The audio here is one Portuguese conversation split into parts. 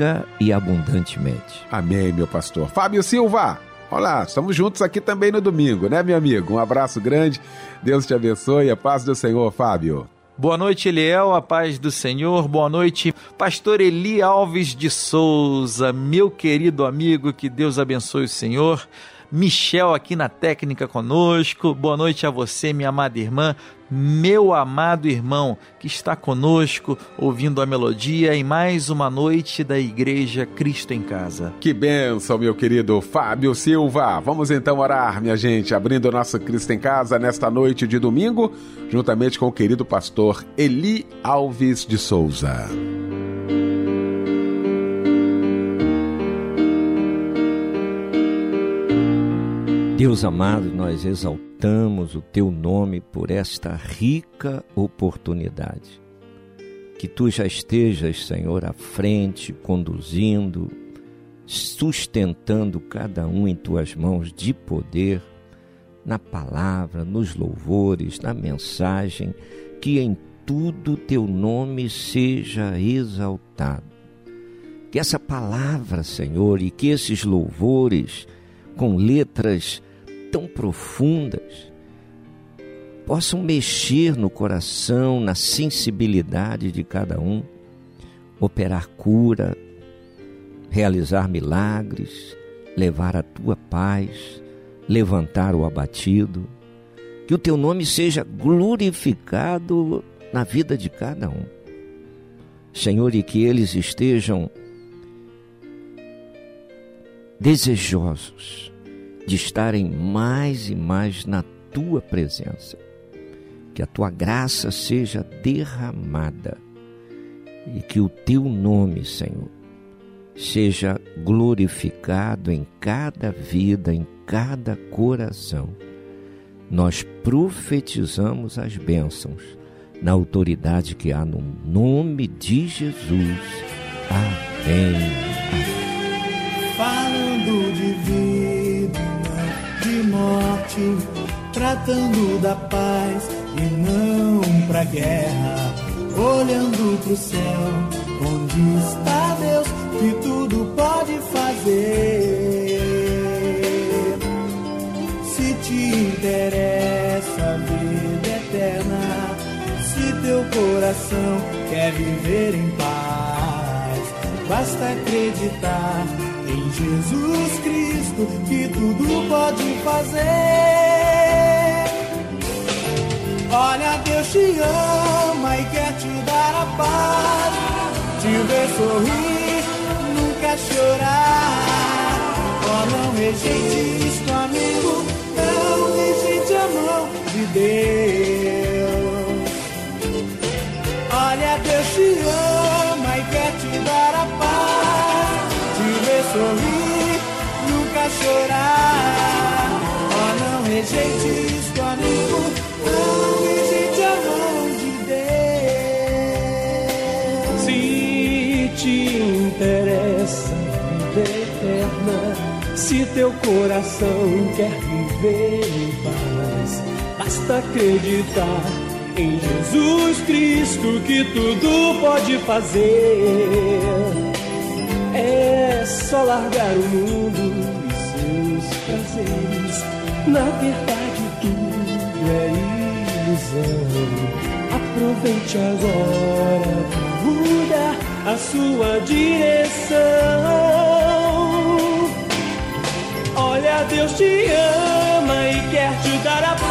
rica e abundantemente. Amém, meu pastor. Fábio Silva, olá, estamos juntos aqui também no domingo, né, meu amigo? Um abraço grande, Deus te abençoe, a paz do Senhor, Fábio. Boa noite, Eliel, a paz do Senhor. Boa noite, pastor Eli Alves de Souza, meu querido amigo, que Deus abençoe o Senhor. Michel aqui na técnica conosco. Boa noite a você, minha amada irmã, meu amado irmão que está conosco ouvindo a melodia em mais uma noite da Igreja Cristo em Casa. Que benção, meu querido Fábio Silva. Vamos então orar, minha gente, abrindo o nosso Cristo em Casa nesta noite de domingo, juntamente com o querido pastor Eli Alves de Souza. Deus amado, nós exaltamos o teu nome por esta rica oportunidade. Que tu já estejas, Senhor, à frente, conduzindo, sustentando cada um em tuas mãos de poder, na palavra, nos louvores, na mensagem, que em tudo teu nome seja exaltado. Que essa palavra, Senhor, e que esses louvores com letras tão profundas possam mexer no coração, na sensibilidade de cada um, operar cura, realizar milagres, levar a tua paz, levantar o abatido. Que o teu nome seja glorificado na vida de cada um. Senhor, e que eles estejam desejosos de estarem mais e mais na tua presença. Que a tua graça seja derramada e que o teu nome, Senhor, seja glorificado em cada vida, em cada coração. Nós profetizamos as bênçãos na autoridade que há no nome de Jesus. Amém. Falando de vida tratando da paz e não pra guerra. Olhando pro céu, onde está Deus que tudo pode fazer? Se te interessa a vida eterna, se teu coração quer viver em paz, basta acreditar em Jesus Cristo que tudo pode fazer. Olha, Deus te ama e quer te dar a paz, te ver sorrir, nunca chorar. Oh, não rejeite isto, amigo, não rejeite a mão de Deus. Olha, Deus te ama sorrir, nunca chorar. Oh, não rejeite isto, amigo, não rejeite a mão de Deus. Se te interessa vida eterna, se teu coração quer viver em paz, basta acreditar Em Jesus Cristo que tudo pode fazer. É só largar o mundo e seus prazeres. Na verdade, tudo é ilusão. Aproveite agora para mudar a sua direção. Olha, Deus te ama e quer te dar a paz,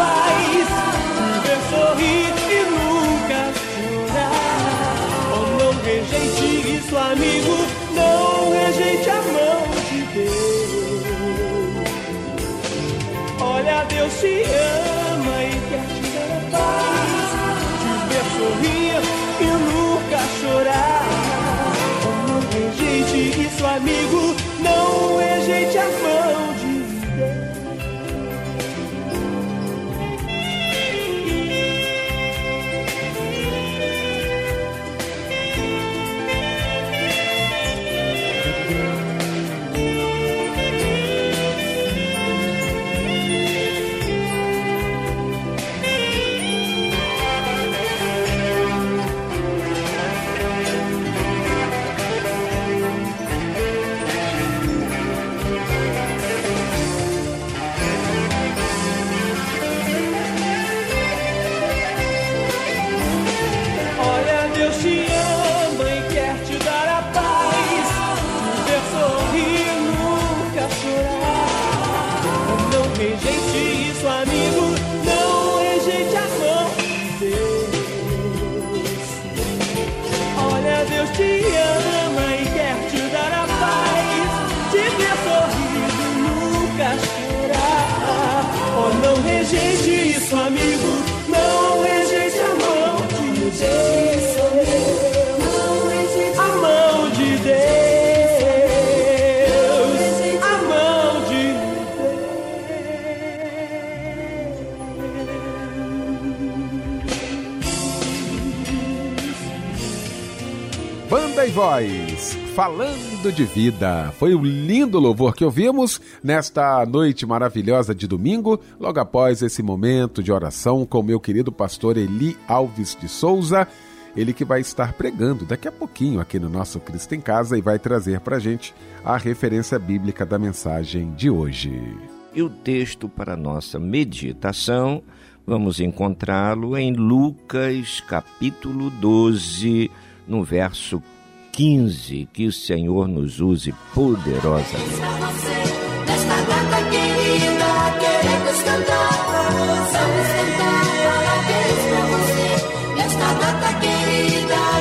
Olha, Deus Voz, falando de vida. Foi um lindo louvor que ouvimos nesta noite maravilhosa de domingo, logo após esse momento de oração com meu querido pastor Eli Alves de Souza. Ele que vai estar pregando daqui a pouquinho aqui no nosso Cristo em Casa e vai trazer para gente a referência bíblica da mensagem de hoje. E o texto para nossa meditação, vamos encontrá-lo em Lucas capítulo 12, no verso 15. Que o Senhor nos use poderosamente.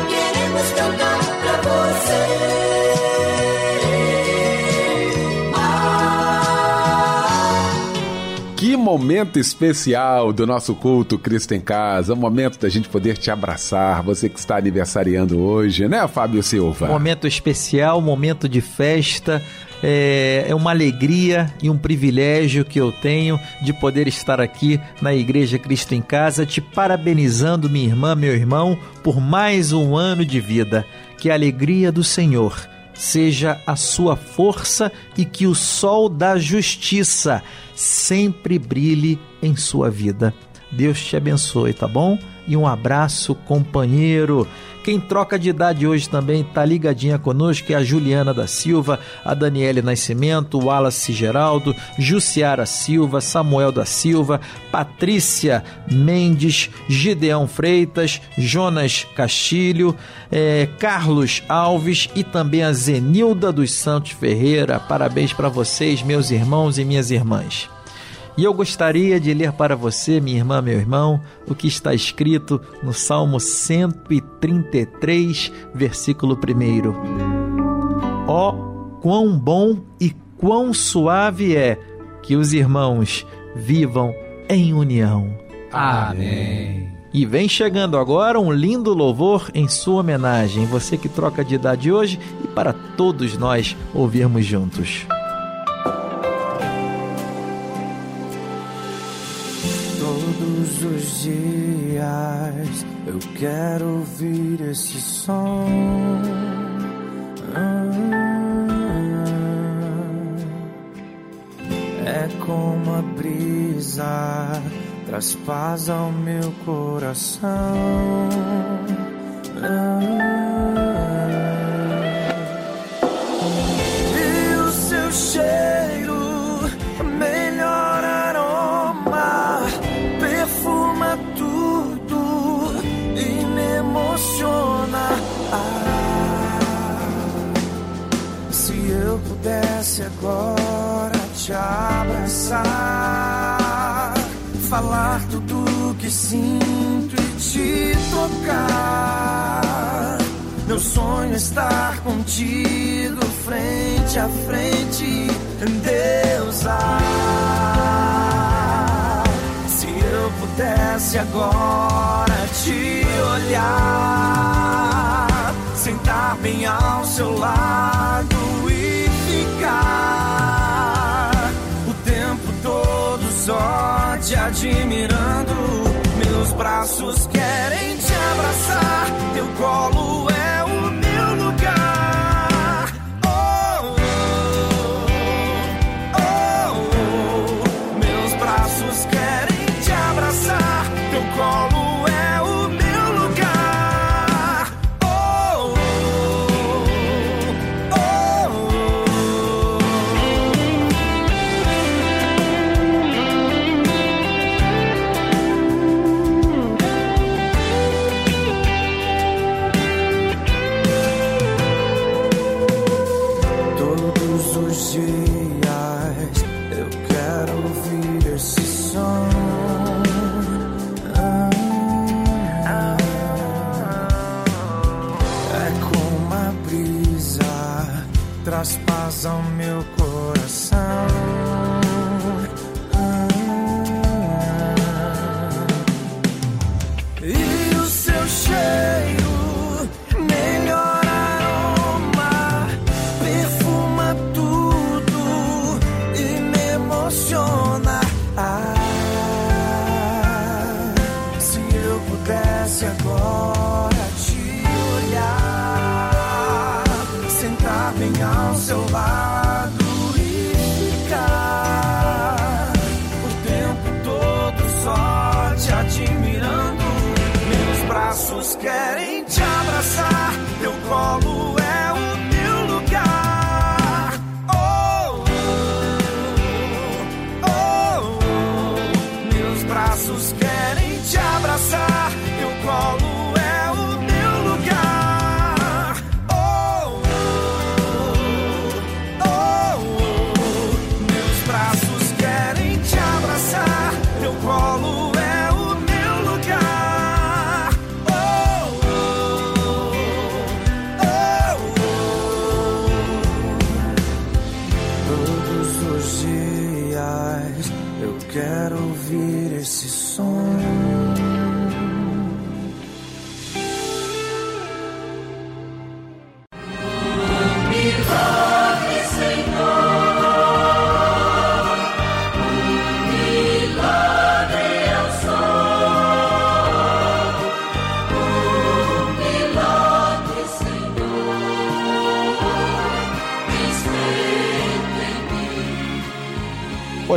Queremos cantar. Momento especial do nosso culto Cristo em Casa, o momento da gente poder te abraçar, você que está aniversariando hoje, né, Fábio Silva? Momento especial, momento de festa. É, é uma alegria e um privilégio que eu tenho de poder estar aqui na Igreja Cristo em Casa, te parabenizando, minha irmã, meu irmão, por mais um ano de vida. Que a alegria do Senhor seja a sua força e que o sol da justiça sempre brilhe em sua vida. Deus te abençoe, tá bom? E um abraço, companheiro. Quem troca de idade hoje também tá ligadinha conosco é a Juliana da Silva, a Daniele Nascimento, Wallace Geraldo, Jussiara Silva, Samuel da Silva, Patrícia Mendes, Gideão Freitas, Jonas Castilho, eh, Carlos Alves e também a Zenilda dos Santos Ferreira. Parabéns para vocês, meus irmãos e minhas irmãs. E eu gostaria de ler para você, minha irmã, meu irmão, o que está escrito no Salmo 133, versículo 1. Ó, quão bom e quão suave é que os irmãos vivam em união. Amém. E vem chegando agora um lindo louvor em sua homenagem, você que troca de idade hoje e para todos nós ouvirmos juntos. Eu quero ouvir esse som. É como a brisa traz paz ao meu coração. E o seu cheiro, agora te abraçar, falar tudo que sinto e te tocar. Meu sonho é estar contigo frente a frente, Deus. Ah, se eu pudesse agora te olhar, sentar bem ao seu lado ficar o tempo todo só te admirando. Meus braços querem te abraçar, teu colo é o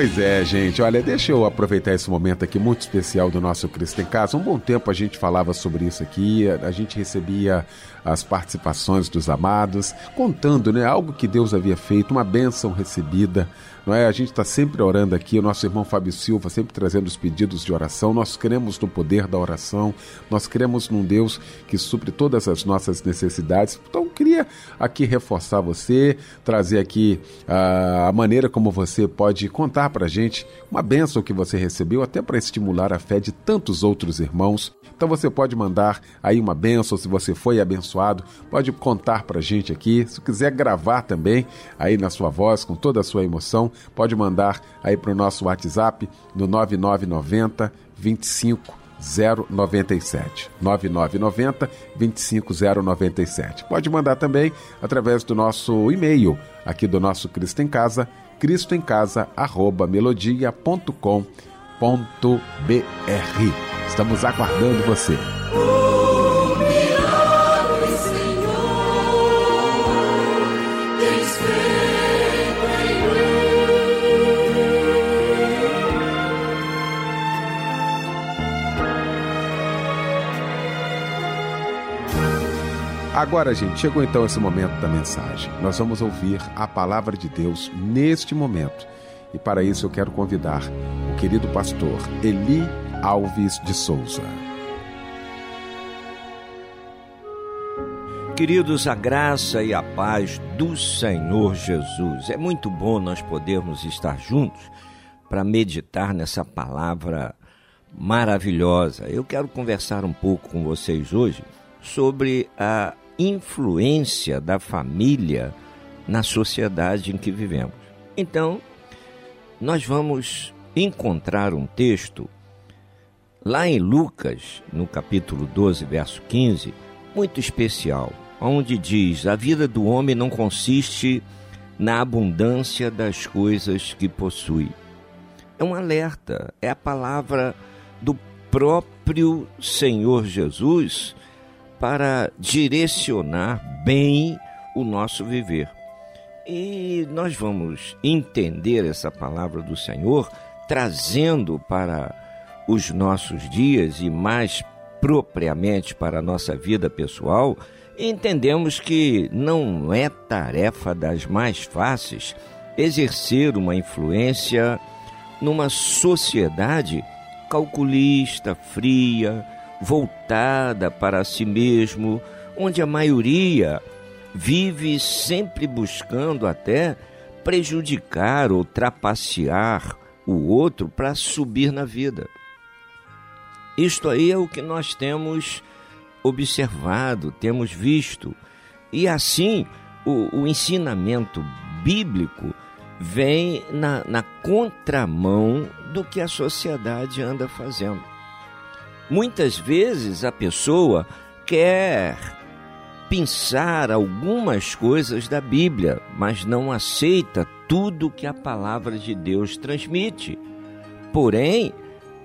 Pois é, gente. Olha, deixa eu aproveitar esse momento aqui muito especial do nosso Cristo em Casa. Um bom tempo a gente falava sobre isso aqui, a gente recebia as participações dos amados, contando, né, algo que Deus havia feito, uma bênção recebida, não é? A gente está sempre orando aqui, o nosso irmão Fábio Silva sempre trazendo os pedidos de oração. Nós cremos no poder da oração, nós cremos num Deus que supre todas as nossas necessidades. Então, queria aqui reforçar você, trazer aqui ah, a maneira como você pode contar para a gente uma bênção que você recebeu, até para estimular a fé de tantos outros irmãos. Então você pode mandar aí uma bênção, se você foi abençoado, pode contar para a gente aqui. Se quiser gravar também aí na sua voz, com toda a sua emoção, pode mandar aí para o nosso WhatsApp no 9990 25 097 9990 25097. Pode mandar também através do nosso e-mail aqui do nosso Cristo em Casa, cristoemcasa@melodia.com.br. Estamos aguardando você. Agora, gente, chegou então esse momento da mensagem. Nós vamos ouvir a palavra de Deus neste momento. E para isso eu quero convidar o querido pastor Eli Alves de Souza. Queridos, a graça e a paz do Senhor Jesus. É muito bom nós podermos estar juntos para meditar nessa palavra maravilhosa. Eu quero conversar um pouco com vocês hoje sobre a influência da família na sociedade em que vivemos. Então, nós vamos encontrar um texto lá em Lucas, no capítulo 12, verso 15, muito especial, onde diz: A vida do homem não consiste na abundância das coisas que possui. É um alerta, é a palavra do próprio Senhor Jesus para direcionar bem o nosso viver. E nós vamos entender essa palavra do Senhor trazendo para os nossos dias e mais propriamente para a nossa vida pessoal, entendemos que não é tarefa das mais fáceis exercer uma influência numa sociedade calculista, fria, voltada para si mesmo, onde a maioria vive sempre buscando até prejudicar ou trapacear o outro para subir na vida. Isto aí é o que nós temos observado, temos visto. E assim, o, o ensinamento bíblico vem na, na contramão do que a sociedade anda fazendo. Muitas vezes a pessoa quer pensar algumas coisas da Bíblia, mas não aceita tudo que a palavra de Deus transmite. Porém,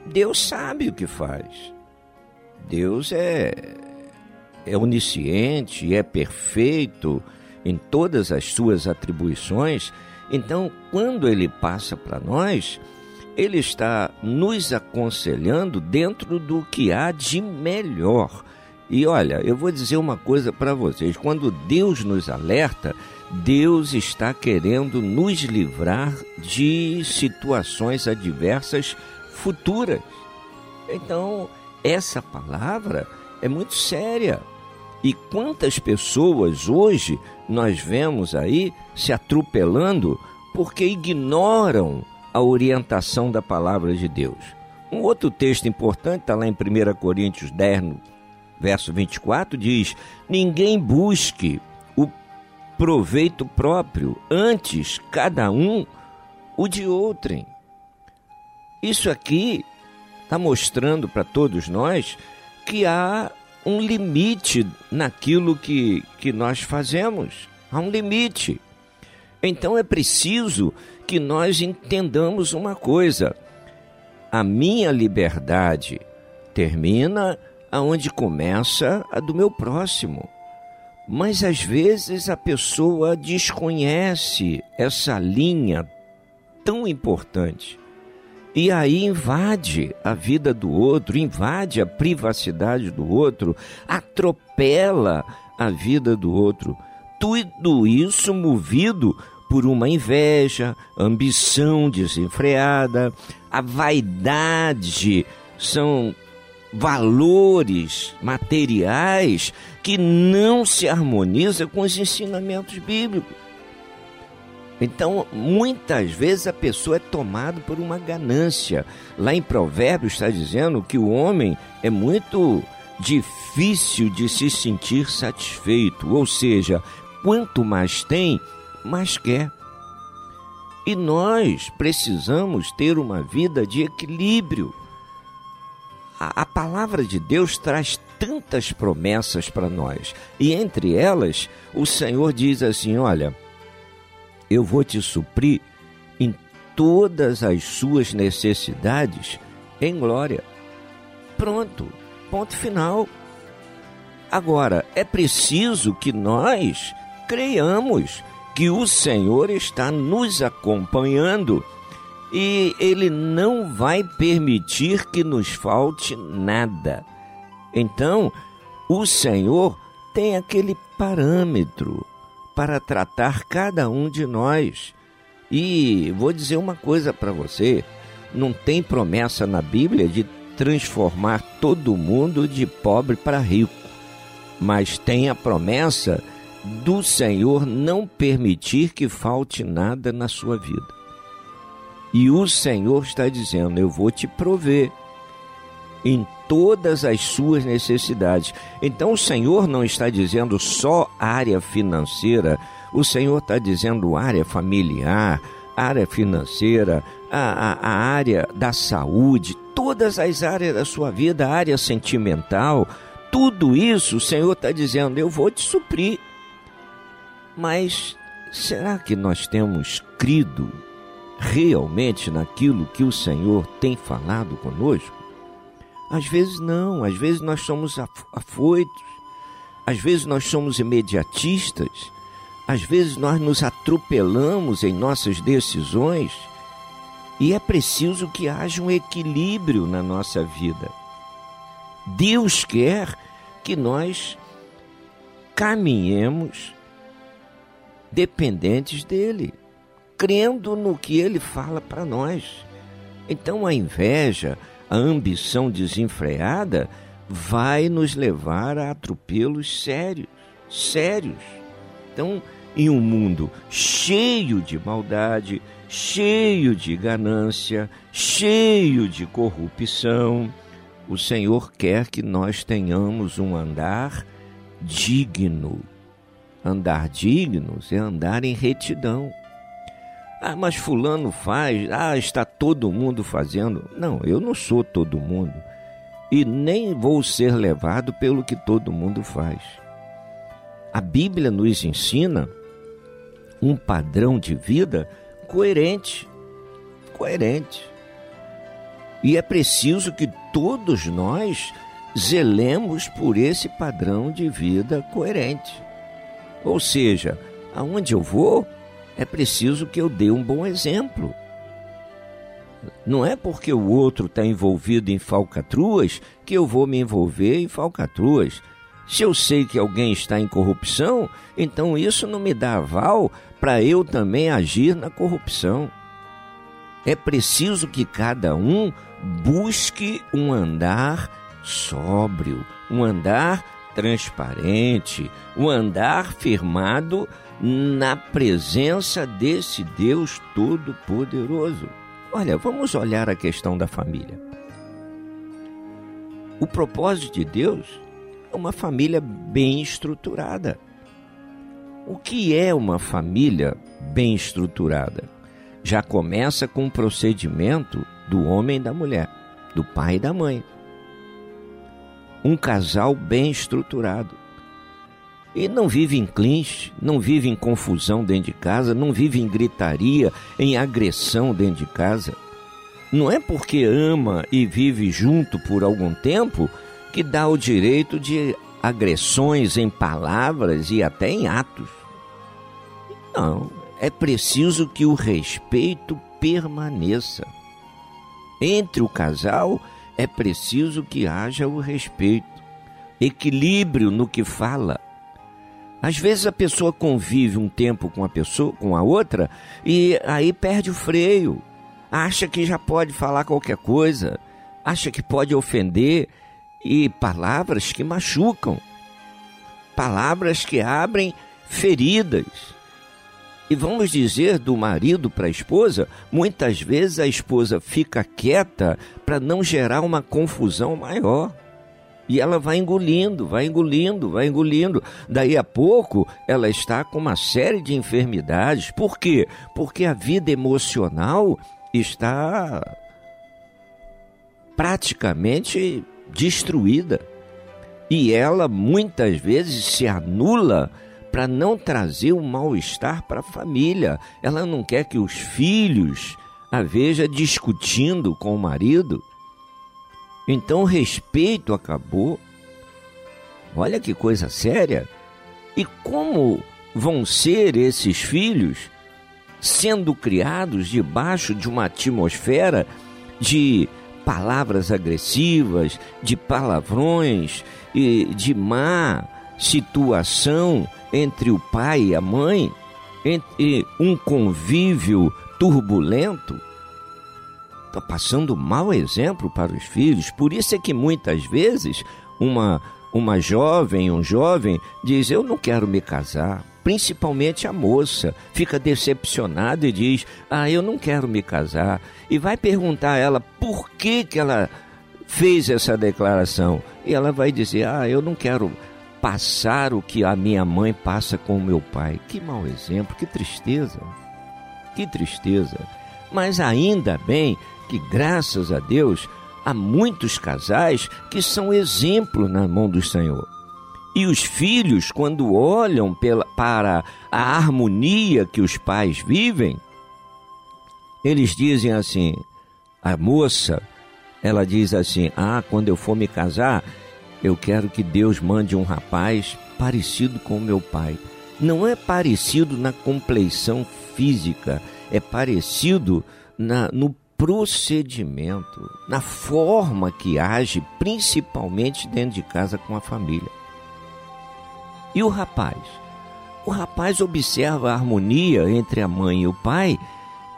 Deus sabe o que faz. Deus é, é onisciente, é perfeito em todas as suas atribuições. Então, quando ele passa para nós, ele está nos aconselhando dentro do que há de melhor. E olha, eu vou dizer uma coisa para vocês: quando Deus nos alerta, Deus está querendo nos livrar de situações adversas futuras. Então, essa palavra é muito séria. E quantas pessoas hoje nós vemos aí se atropelando porque ignoram a orientação da palavra de Deus. Um outro texto importante está lá em 1 Coríntios 10, verso 24, diz: Ninguém busque o proveito próprio, antes cada um o de outrem. Isso aqui está mostrando para todos nós que há um limite naquilo que, que nós fazemos. Há um limite. Então é preciso que nós entendamos uma coisa: a minha liberdade termina aonde começa a do meu próximo. Mas às vezes a pessoa desconhece essa linha tão importante. E aí invade a vida do outro, invade a privacidade do outro, atropela a vida do outro. Tudo isso movido por uma inveja, ambição desenfreada, a vaidade são valores materiais que não se harmonizam com os ensinamentos bíblicos. Então, muitas vezes a pessoa é tomada por uma ganância. Lá em Provérbios está dizendo que o homem é muito difícil de se sentir satisfeito, ou seja, quanto mais tem, mais quer. E nós precisamos ter uma vida de equilíbrio. A, a palavra de Deus traz tantas promessas para nós, e entre elas, o Senhor diz assim: Olha, eu vou te suprir em todas as suas necessidades em glória. Pronto, ponto final. Agora, é preciso que nós creiamos que o Senhor está nos acompanhando e Ele não vai permitir que nos falte nada. Então, o Senhor tem aquele parâmetro para tratar cada um de nós. E vou dizer uma coisa para você: não tem promessa na Bíblia de transformar todo mundo de pobre para rico, mas tem a promessa do Senhor não permitir que falte nada na sua vida. E o Senhor está dizendo: Eu vou te prover em todas as suas necessidades. Então o Senhor não está dizendo só área financeira, o Senhor está dizendo área familiar, área financeira, a, a, a área da saúde, todas as áreas da sua vida, área sentimental, tudo isso o Senhor está dizendo: eu vou te suprir. Mas será que nós temos crido realmente naquilo que o Senhor tem falado conosco? Às vezes não, às vezes nós somos afoitos, às vezes nós somos imediatistas, às vezes nós nos atropelamos em nossas decisões e é preciso que haja um equilíbrio na nossa vida. Deus quer que nós caminhemos dependentes dele, crendo no que ele fala para nós. Então a inveja, a ambição desenfreada vai nos levar a atropelos sérios, sérios. Então, em um mundo cheio de maldade, cheio de ganância, cheio de corrupção, o Senhor quer que nós tenhamos um andar digno. Andar dignos é andar em retidão. Ah, mas Fulano faz, ah, está todo mundo fazendo. Não, eu não sou todo mundo. E nem vou ser levado pelo que todo mundo faz. A Bíblia nos ensina um padrão de vida coerente. Coerente. E é preciso que todos nós zelemos por esse padrão de vida coerente. Ou seja, aonde eu vou, é preciso que eu dê um bom exemplo. Não é porque o outro está envolvido em falcatruas que eu vou me envolver em falcatruas. Se eu sei que alguém está em corrupção, então isso não me dá aval para eu também agir na corrupção. É preciso que cada um busque um andar sóbrio, um andar transparente, um andar firmado na presença desse Deus Todo-Poderoso. Olha, vamos olhar a questão da família. O propósito de Deus é uma família bem estruturada. O que é uma família bem estruturada? Já começa com o procedimento do homem e da mulher, do pai e da mãe. Um casal bem estruturado. E não vive em clinch, não vive em confusão dentro de casa, não vive em gritaria, em agressão dentro de casa. Não é porque ama e vive junto por algum tempo que dá o direito de agressões em palavras e até em atos. Não, é preciso que o respeito permaneça. Entre o casal é preciso que haja o respeito, equilíbrio no que fala. Às vezes a pessoa convive um tempo com a pessoa, com a outra, e aí perde o freio. Acha que já pode falar qualquer coisa, acha que pode ofender e palavras que machucam. Palavras que abrem feridas. E vamos dizer do marido para a esposa, muitas vezes a esposa fica quieta para não gerar uma confusão maior. E ela vai engolindo, vai engolindo, vai engolindo. Daí a pouco ela está com uma série de enfermidades. Por quê? Porque a vida emocional está praticamente destruída. E ela muitas vezes se anula para não trazer o mal-estar para a família. Ela não quer que os filhos a veja discutindo com o marido. Então o respeito acabou. Olha que coisa séria. E como vão ser esses filhos sendo criados debaixo de uma atmosfera de palavras agressivas, de palavrões e de má situação entre o pai e a mãe, entre um convívio turbulento, está passando mau exemplo para os filhos. Por isso é que muitas vezes uma, uma jovem, um jovem, diz: Eu não quero me casar. Principalmente a moça fica decepcionada e diz: Ah, eu não quero me casar. E vai perguntar a ela por que, que ela fez essa declaração. E ela vai dizer: Ah, eu não quero passar o que a minha mãe passa com o meu pai. Que mau exemplo, que tristeza. Que tristeza. Mas ainda bem que, graças a Deus, há muitos casais que são exemplo na mão do Senhor. E os filhos, quando olham pela, para a harmonia que os pais vivem, eles dizem assim: a moça, ela diz assim: Ah, quando eu for me casar, eu quero que Deus mande um rapaz parecido com meu pai. Não é parecido na compleição física, é parecido na, no procedimento, na forma que age, principalmente dentro de casa com a família. E o rapaz? O rapaz observa a harmonia entre a mãe e o pai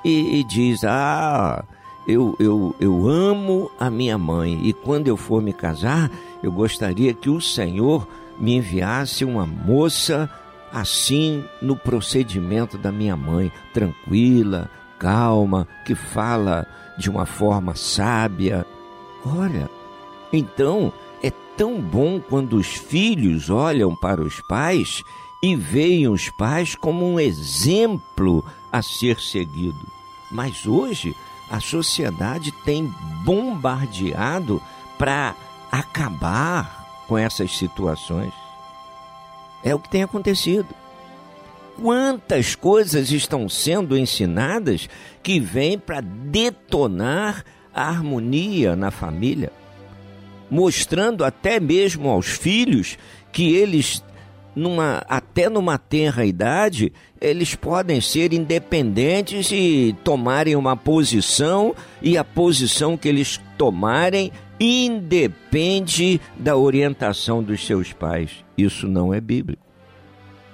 e, e diz: Ah, eu, eu, eu amo a minha mãe e quando eu for me casar, eu gostaria que o Senhor me enviasse uma moça assim no procedimento da minha mãe, tranquila, calma, que fala de uma forma sábia. Olha, então é tão bom quando os filhos olham para os pais e veem os pais como um exemplo a ser seguido. Mas hoje a sociedade tem bombardeado para acabar com essas situações. É o que tem acontecido. Quantas coisas estão sendo ensinadas que vêm para detonar a harmonia na família, mostrando até mesmo aos filhos que eles numa, até numa tenra idade, eles podem ser independentes e tomarem uma posição, e a posição que eles tomarem independe da orientação dos seus pais. Isso não é bíblico.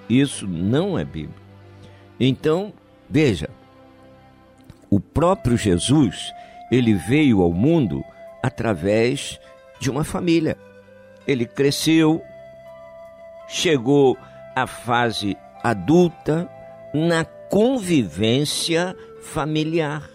Isso não é bíblico. Então, veja, o próprio Jesus, ele veio ao mundo através de uma família. Ele cresceu, chegou à fase adulta na convivência familiar.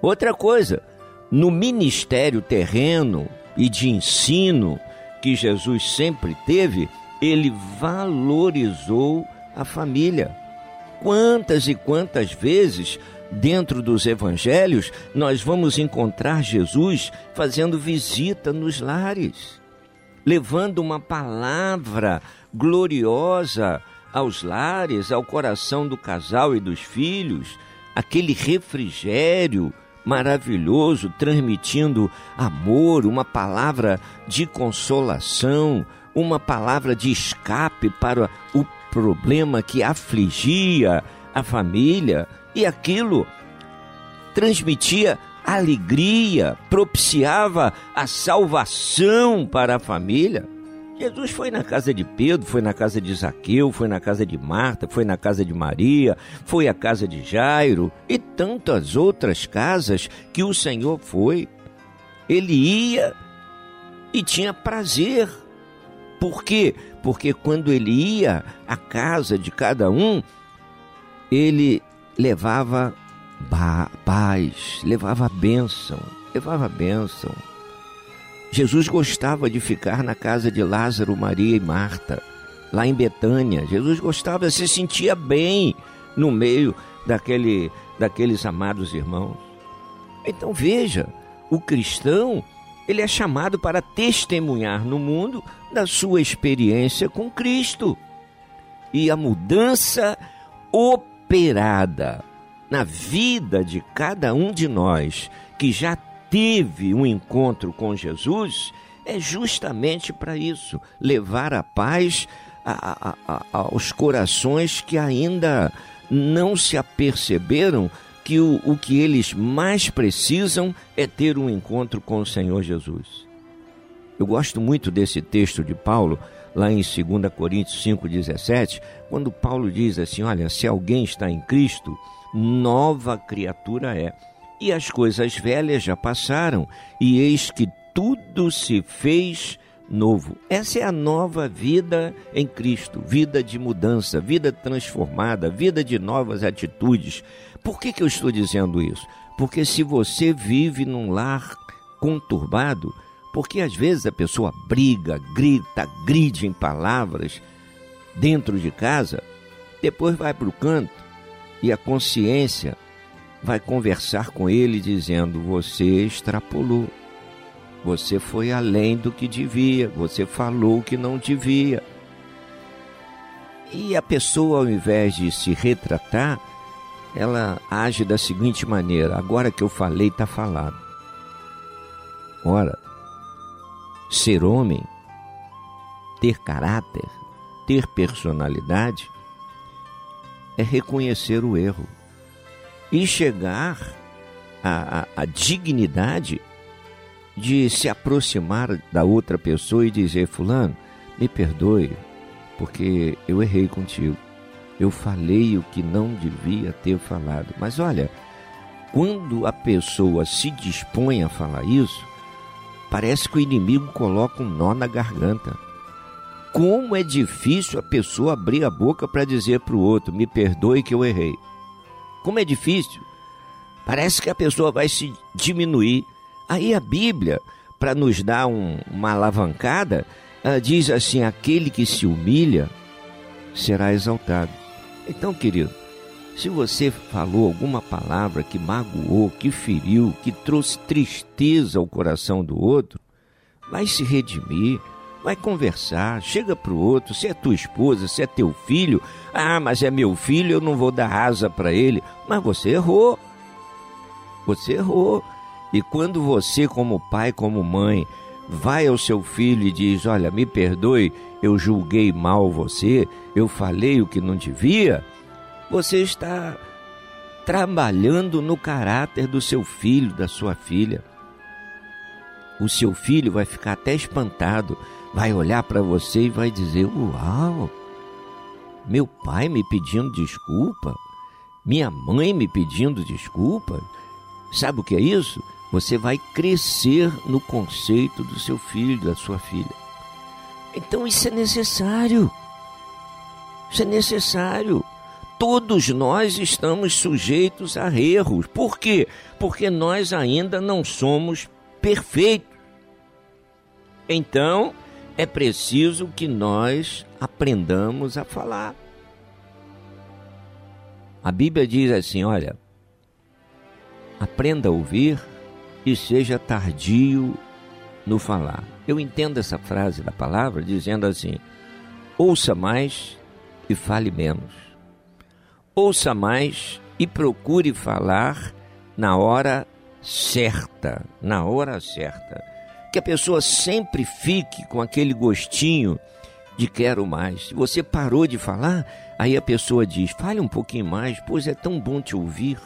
Outra coisa, no ministério terreno e de ensino que Jesus sempre teve, ele valorizou a família. Quantas e quantas vezes dentro dos evangelhos nós vamos encontrar Jesus fazendo visita nos lares? levando uma palavra gloriosa aos lares, ao coração do casal e dos filhos, aquele refrigério maravilhoso, transmitindo amor, uma palavra de consolação, uma palavra de escape para o problema que afligia a família, e aquilo transmitia alegria, propiciava a salvação para a família. Jesus foi na casa de Pedro, foi na casa de Zaqueu, foi na casa de Marta, foi na casa de Maria, foi à casa de Jairo e tantas outras casas que o Senhor foi. Ele ia e tinha prazer. Por quê? Porque quando ele ia à casa de cada um, ele levava paz, levava bênção, levava bênção. Jesus gostava de ficar na casa de Lázaro, Maria e Marta, lá em Betânia. Jesus gostava, se sentia bem no meio daquele, daqueles amados irmãos. Então veja, o cristão, ele é chamado para testemunhar no mundo da sua experiência com Cristo. E a mudança operada na vida de cada um de nós que já teve um encontro com Jesus é justamente para isso levar a paz a, a, a, aos corações que ainda não se aperceberam que o, o que eles mais precisam é ter um encontro com o Senhor Jesus. Eu gosto muito desse texto de Paulo lá em 2 Coríntios 5,17, quando Paulo diz assim: Olha, se alguém está em Cristo, nova criatura é. E as coisas velhas já passaram, e eis que tudo se fez novo. Essa é a nova vida em Cristo, vida de mudança, vida transformada, vida de novas atitudes. Por que, que eu estou dizendo isso? Porque se você vive num lar conturbado, porque às vezes a pessoa briga, grita, gride em palavras dentro de casa, depois vai para o canto e a consciência vai conversar com ele dizendo: Você extrapolou, você foi além do que devia, você falou o que não devia. E a pessoa, ao invés de se retratar, ela age da seguinte maneira: agora que eu falei, está falado. Ora, ser homem, ter caráter, ter personalidade, é reconhecer o erro e chegar à, à, dignidade de se aproximar da outra pessoa e dizer: Fulano, me perdoe, porque eu errei contigo. Eu falei o que não devia ter falado. Mas olha, quando a pessoa se dispõe a falar isso, parece que o inimigo coloca um nó na garganta. Como é difícil a pessoa abrir a boca para dizer para o outro: me perdoe que eu errei. Como é difícil. Parece que a pessoa vai se diminuir. Aí a Bíblia, para nos dar um, uma alavancada, diz assim: aquele que se humilha será exaltado. Então, querido, se você falou alguma palavra que magoou, que feriu, que trouxe tristeza ao coração do outro, vai se redimir, vai conversar, chega para o outro, se é tua esposa, se é teu filho, ah, mas é meu filho, eu não vou dar asa para ele. Mas você errou. Você errou. E quando você, como pai, como mãe, vai ao seu filho e diz: Olha, me perdoe, eu julguei mal você, eu falei o que não devia, você está trabalhando no caráter do seu filho, da sua filha. O seu filho vai ficar até espantado, vai olhar para você e vai dizer: Uau, meu pai me pedindo desculpa, minha mãe me pedindo desculpa. Sabe o que é isso? Você vai crescer no conceito do seu filho, da sua filha. Então isso é necessário. Isso é necessário. Todos nós estamos sujeitos a erros. Por quê? Porque nós ainda não somos perfeitos. Então, é preciso que nós aprendamos a falar. A Bíblia diz assim: olha, aprenda a ouvir e seja tardio no falar. Eu entendo essa frase da palavra dizendo assim: ouça mais e fale menos. Ouça mais e procure falar na hora certa, na hora certa. Que a pessoa sempre fique com aquele gostinho de quero mais. Se você parou de falar, aí a pessoa diz: fale um pouquinho mais, pois é tão bom te ouvir.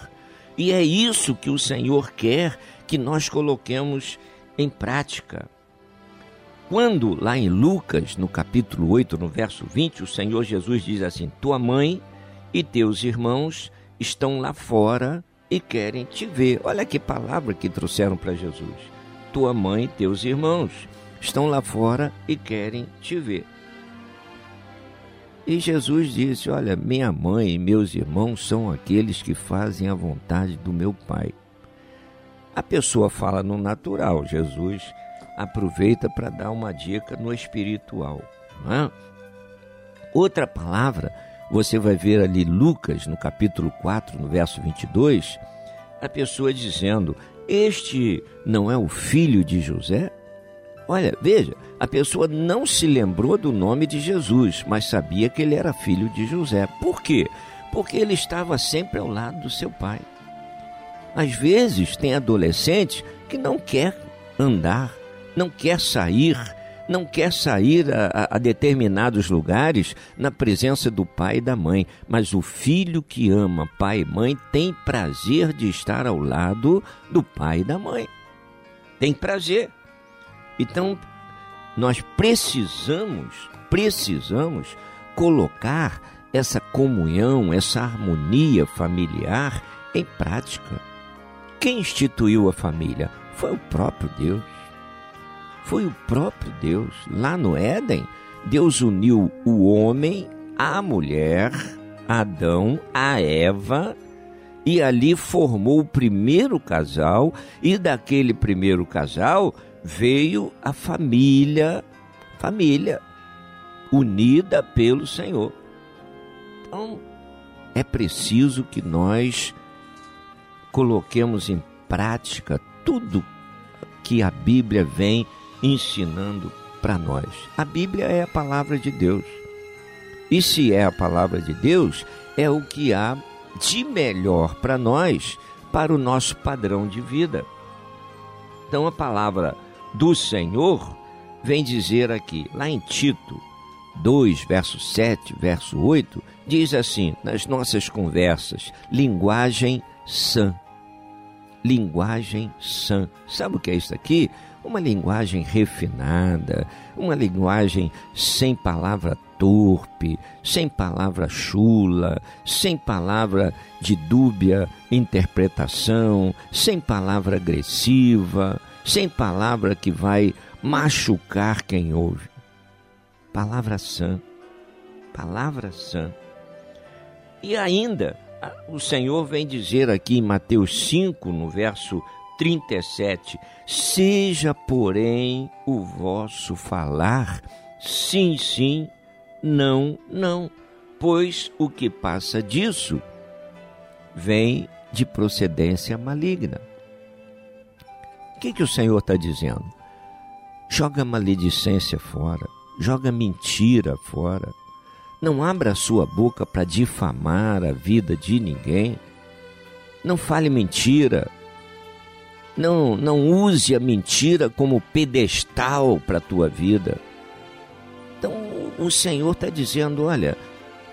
E é isso que o Senhor quer que nós coloquemos em prática. Quando lá em Lucas, no capítulo 8, no verso 20, o Senhor Jesus diz assim: Tua mãe e teus irmãos estão lá fora e querem te ver. Olha que palavra que trouxeram para Jesus. Tua mãe e teus irmãos estão lá fora e querem te ver. E Jesus disse: Olha, minha mãe e meus irmãos são aqueles que fazem a vontade do meu Pai. A pessoa fala no natural, Jesus aproveita para dar uma dica no espiritual. É? Outra palavra, você vai ver ali Lucas, no capítulo 4, no verso 22, a pessoa dizendo: Este não é o filho de José? Olha, veja, a pessoa não se lembrou do nome de Jesus, mas sabia que ele era filho de José. Por quê? Porque ele estava sempre ao lado do seu pai. Às vezes tem adolescente que não quer andar, não quer sair, não quer sair a, a, determinados lugares na presença do pai e da mãe, mas o filho que ama pai e mãe tem prazer de estar ao lado do pai e da mãe. Tem prazer. Então, nós precisamos precisamos colocar essa comunhão, essa harmonia familiar em prática. Quem instituiu a família? Foi o próprio Deus. Foi o próprio Deus. Lá no Éden, Deus uniu o homem à mulher, Adão, a Eva, e ali formou o primeiro casal, e daquele primeiro casal veio a família, família unida pelo Senhor. Então, é preciso que nós coloquemos em prática tudo que a Bíblia vem ensinando para nós. A Bíblia é a palavra de Deus. E se é a palavra de Deus, é o que há de melhor para nós, para o nosso padrão de vida. Então a palavra do Senhor vem dizer aqui, lá em Tito 2, verso 7, verso 8, diz assim, nas nossas conversas, linguagem sã. Linguagem sã. Sabe o que é isso aqui? Uma linguagem refinada, uma linguagem sem palavra torpe, sem palavra chula, sem palavra de dúbia interpretação, sem palavra agressiva, sem palavra que vai machucar quem ouve. Palavra sã, palavra sã. E ainda, o Senhor vem dizer aqui em Mateus 5, no verso 37, seja, porém, o vosso falar sim, sim, não, não, pois o que passa disso vem de procedência maligna. O que, que o Senhor está dizendo? Joga maledicência fora, joga mentira fora. Não abra a sua boca para difamar a vida de ninguém. Não fale mentira. Não, não use a mentira como pedestal para a tua vida. Então o Senhor está dizendo: olha,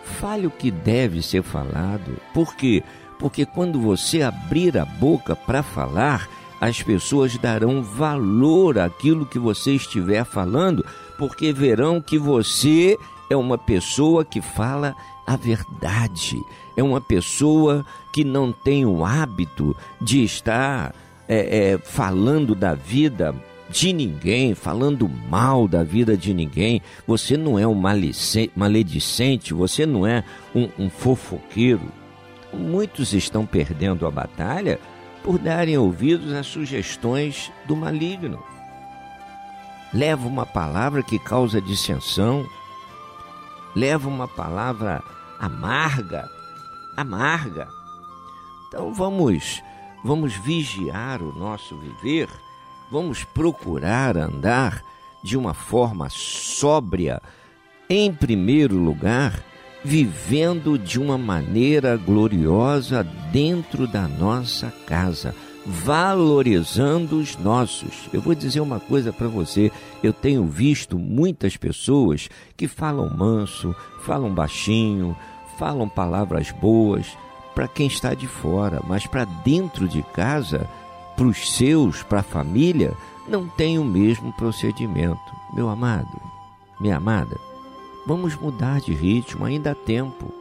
fale o que deve ser falado. Por quê? Porque quando você abrir a boca para falar, as pessoas darão valor àquilo que você estiver falando, porque verão que você é uma pessoa que fala a verdade, é uma pessoa que não tem o hábito de estar é, é, falando da vida de ninguém, falando mal da vida de ninguém. Você não é um maledicente, você não é um, um fofoqueiro. Muitos estão perdendo a batalha por darem ouvidos às sugestões do maligno. Leva uma palavra que causa dissensão, leva uma palavra amarga, amarga. Então vamos, vamos vigiar o nosso viver, vamos procurar andar de uma forma sóbria, em primeiro lugar, vivendo de uma maneira gloriosa dentro da nossa casa, valorizando os nossos. Eu vou dizer uma coisa para você: eu tenho visto muitas pessoas que falam manso, falam baixinho, falam palavras boas para quem está de fora, mas para dentro de casa, para os seus, para a família, não tem o mesmo procedimento. Meu amado, minha amada, Vamos mudar de ritmo, ainda há tempo.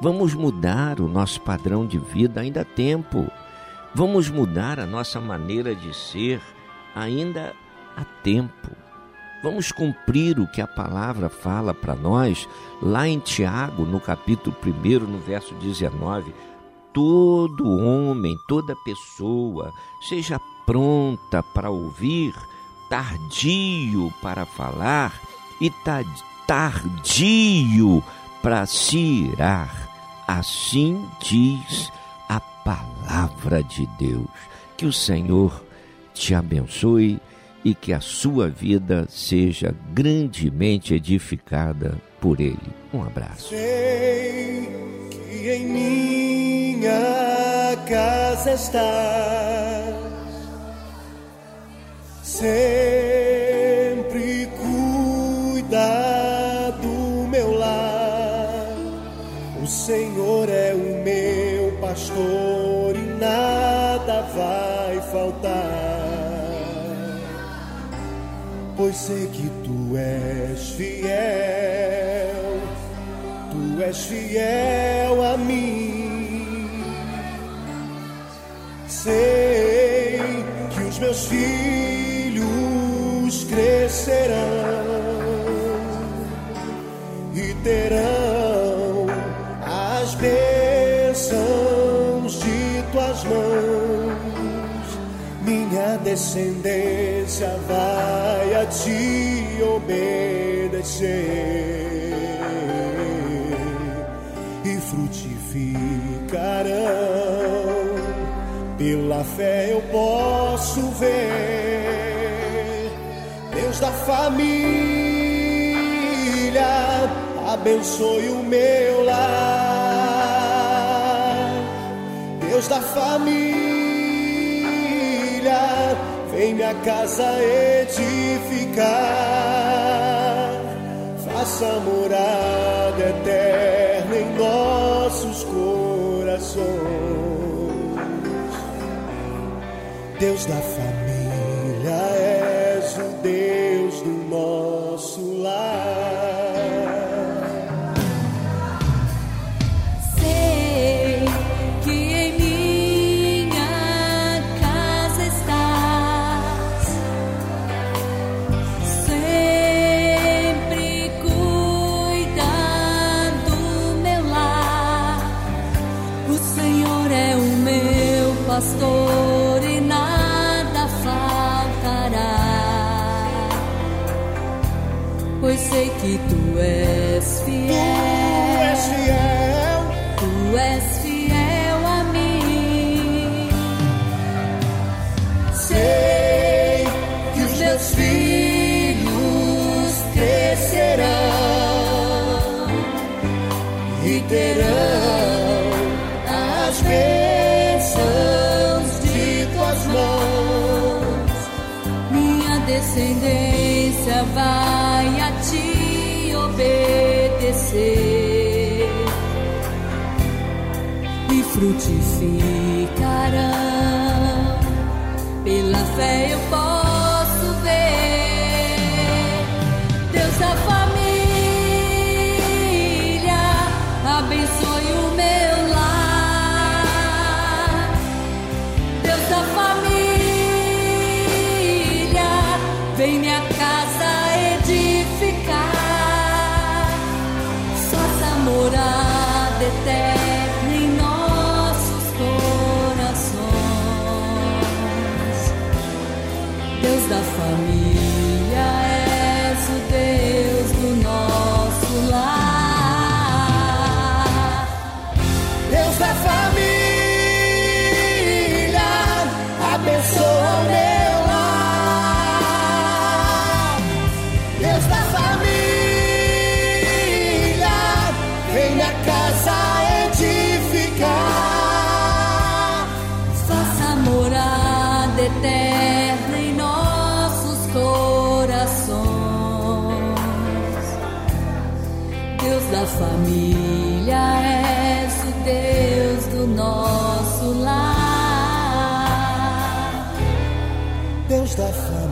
Vamos mudar o nosso padrão de vida, ainda há tempo. Vamos mudar a nossa maneira de ser, ainda há tempo. Vamos cumprir o que a palavra fala para nós, lá em Tiago, no capítulo 1, no verso 19. Todo homem, toda pessoa, seja pronta para ouvir, tardio para falar e tardio para se irar. Assim diz a palavra de Deus. Que o Senhor te abençoe e que a sua vida seja grandemente edificada por Ele. Um abraço. Sei que em minha casa estás. Sempre cuida do meu lar. O Senhor é o meu pastor pois sei que tu és fiel, tu és fiel a mim. Sei que os meus filhos crescerão e terão as bênçãos de tuas mãos. Minha descendência vai a ti obedecer e frutificarão. Pela fé eu posso ver Deus da família abençoe o meu lar. Deus da família, vem minha casa edificar. Faça morada eterna em nossos corações. Deus da família,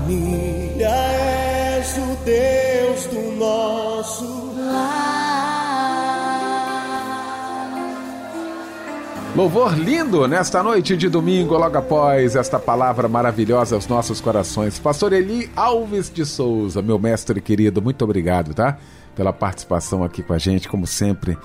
família, és o Deus do nosso Louvor lindo nesta noite de domingo, logo após esta palavra maravilhosa aos nossos corações. Pastor Eli Alves de Souza, meu mestre querido, muito obrigado, tá? Pela participação aqui com a gente, como sempre,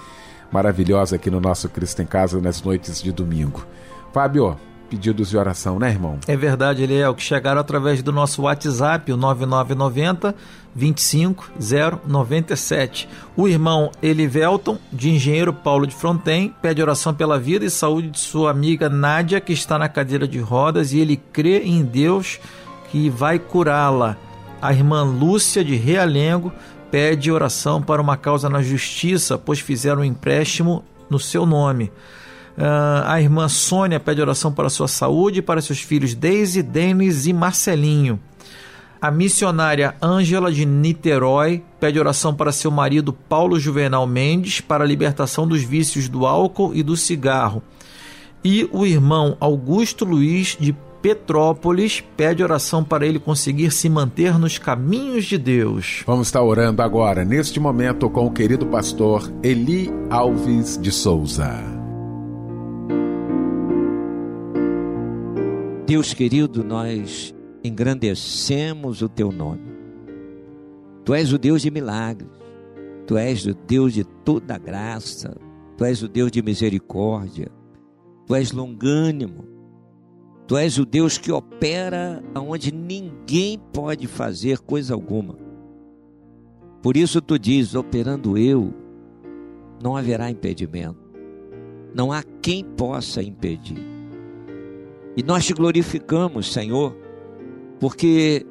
maravilhosa aqui no nosso Cristo em Casa nas noites de domingo. Fábio, pedidos de oração, né, irmão? É verdade, Eliel, que chegaram através do nosso WhatsApp, o 9990 25097. O irmão Elivelton, de Engenheiro Paulo de Fronten, pede oração pela vida e saúde de sua amiga Nádia, que está na cadeira de rodas, e ele crê em Deus que vai curá-la. A irmã Lúcia, de Realengo, pede oração para uma causa na justiça, pois fizeram um empréstimo no seu nome. Ah, a irmã Sônia pede oração para sua saúde e para seus filhos Deise, Denis e Marcelinho. A missionária Ângela de Niterói pede oração para seu marido Paulo Juvenal Mendes para a libertação dos vícios do álcool e do cigarro. E o irmão Augusto Luiz de Petrópolis, pede oração para ele conseguir se manter nos caminhos de Deus. Vamos estar orando agora, neste momento, com o querido pastor Eli Alves de Souza. Deus querido, nós engrandecemos o teu nome. Tu és o Deus de milagres, tu és o Deus de toda graça, tu és o Deus de misericórdia, tu és longânimo, tu és o Deus que opera onde ninguém pode fazer coisa alguma. Por isso tu diz: operando eu, não haverá impedimento, não há quem possa impedir. E nós te glorificamos, Senhor, porque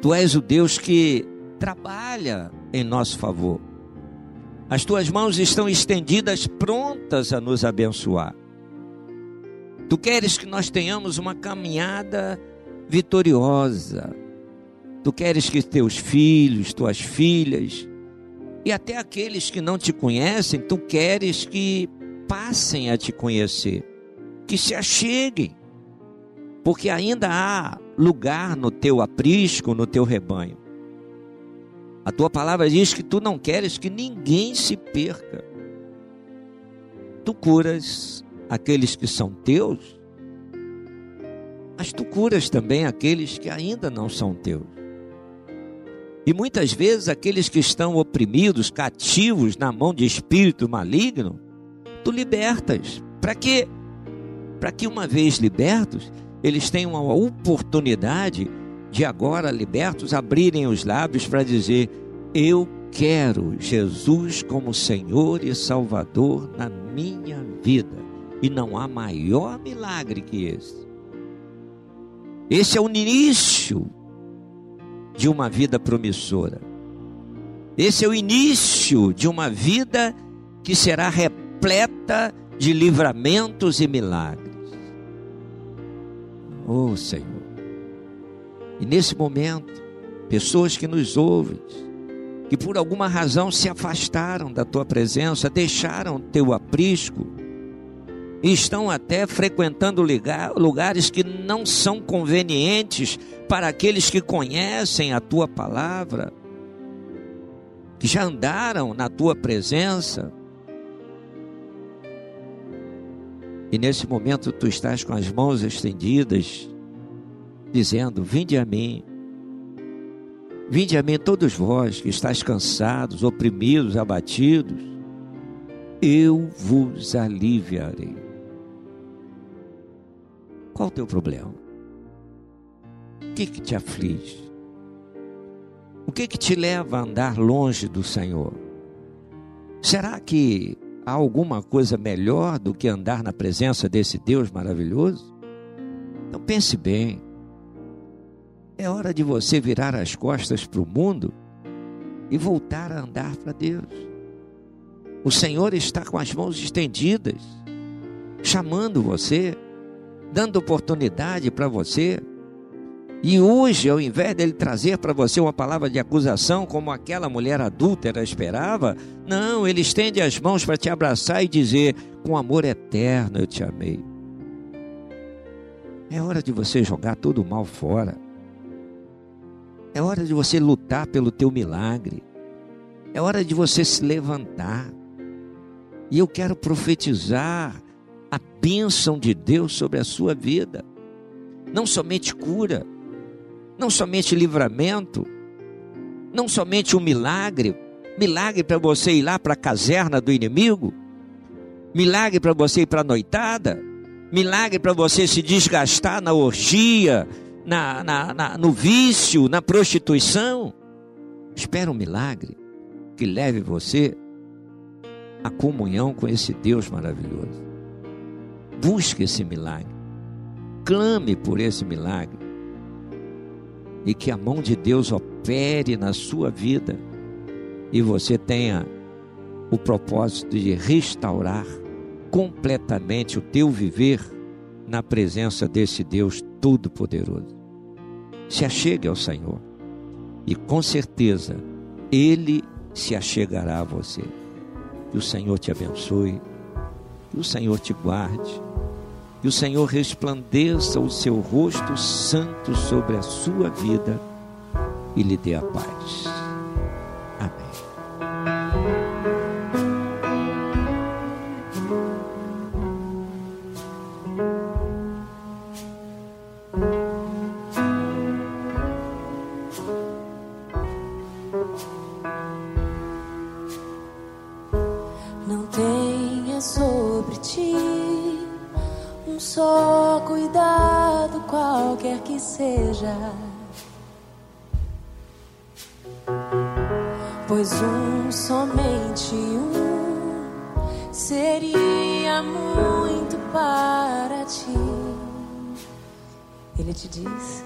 tu és o Deus que trabalha em nosso favor. As tuas mãos estão estendidas, prontas a nos abençoar. Tu queres que nós tenhamos uma caminhada vitoriosa. Tu queres que teus filhos, tuas filhas e até aqueles que não te conhecem, tu queres que passem a te conhecer, que se acheguem, porque ainda há lugar no teu aprisco, no teu rebanho. A tua palavra diz que tu não queres que ninguém se perca. Tu curas aqueles que são teus, mas tu curas também aqueles que ainda não são teus. E muitas vezes aqueles que estão oprimidos, cativos na mão de espírito maligno, tu libertas. Para quê? Para que uma vez libertos, eles tenham uma oportunidade de agora libertos abrirem os lábios para dizer: Eu quero Jesus como Senhor e Salvador na minha vida. E não há maior milagre que esse. Esse é o início de uma vida promissora. Esse é o início de uma vida que será repleta de livramentos e milagres. Oh Senhor. E nesse momento, pessoas que nos ouvem, que por alguma razão se afastaram da tua presença, deixaram teu aprisco, e estão até frequentando lugares que não são convenientes para aqueles que conhecem a tua palavra, que já andaram na tua presença. E nesse momento tu estás com as mãos estendidas, dizendo: Vinde a mim. Vinde a mim todos vós que estáis cansados, oprimidos, abatidos, eu vos aliviarei. Qual o teu problema? O que, que te aflige? O que, que te leva a andar longe do Senhor? Será que há alguma coisa melhor do que andar na presença desse Deus maravilhoso? Então pense bem. É hora de você virar as costas para o mundo e voltar a andar para Deus. O Senhor está com as mãos estendidas, chamando você dando oportunidade para você. E hoje, ao invés dele trazer para você uma palavra de acusação, como aquela mulher adúltera esperava, não, ele estende as mãos para te abraçar e dizer: com amor eterno eu te amei. É hora de você jogar todo o mal fora. É hora de você lutar pelo teu milagre. É hora de você se levantar. E eu quero profetizar a bênção de Deus sobre a sua vida. Não somente cura, não somente livramento, não somente um milagre, milagre para você ir lá para a caserna do inimigo, milagre para você ir para a noitada, milagre para você se desgastar na orgia, na, na, na, no vício, na prostituição. Espera um milagre que leve você à comunhão com esse Deus maravilhoso. Busque esse milagre. Clame por esse milagre. E que a mão de Deus opere na sua vida. E você tenha o propósito de restaurar completamente o teu viver na presença desse Deus Todo-Poderoso. Se achegue ao Senhor. E com certeza Ele se achegará a você. Que o Senhor te abençoe. Que o Senhor te guarde e o Senhor resplandeça o seu rosto santo sobre a sua vida e lhe dê a paz. Só cuidado, qualquer que seja. Pois um, somente um, seria muito para ti. Ele te diz: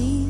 see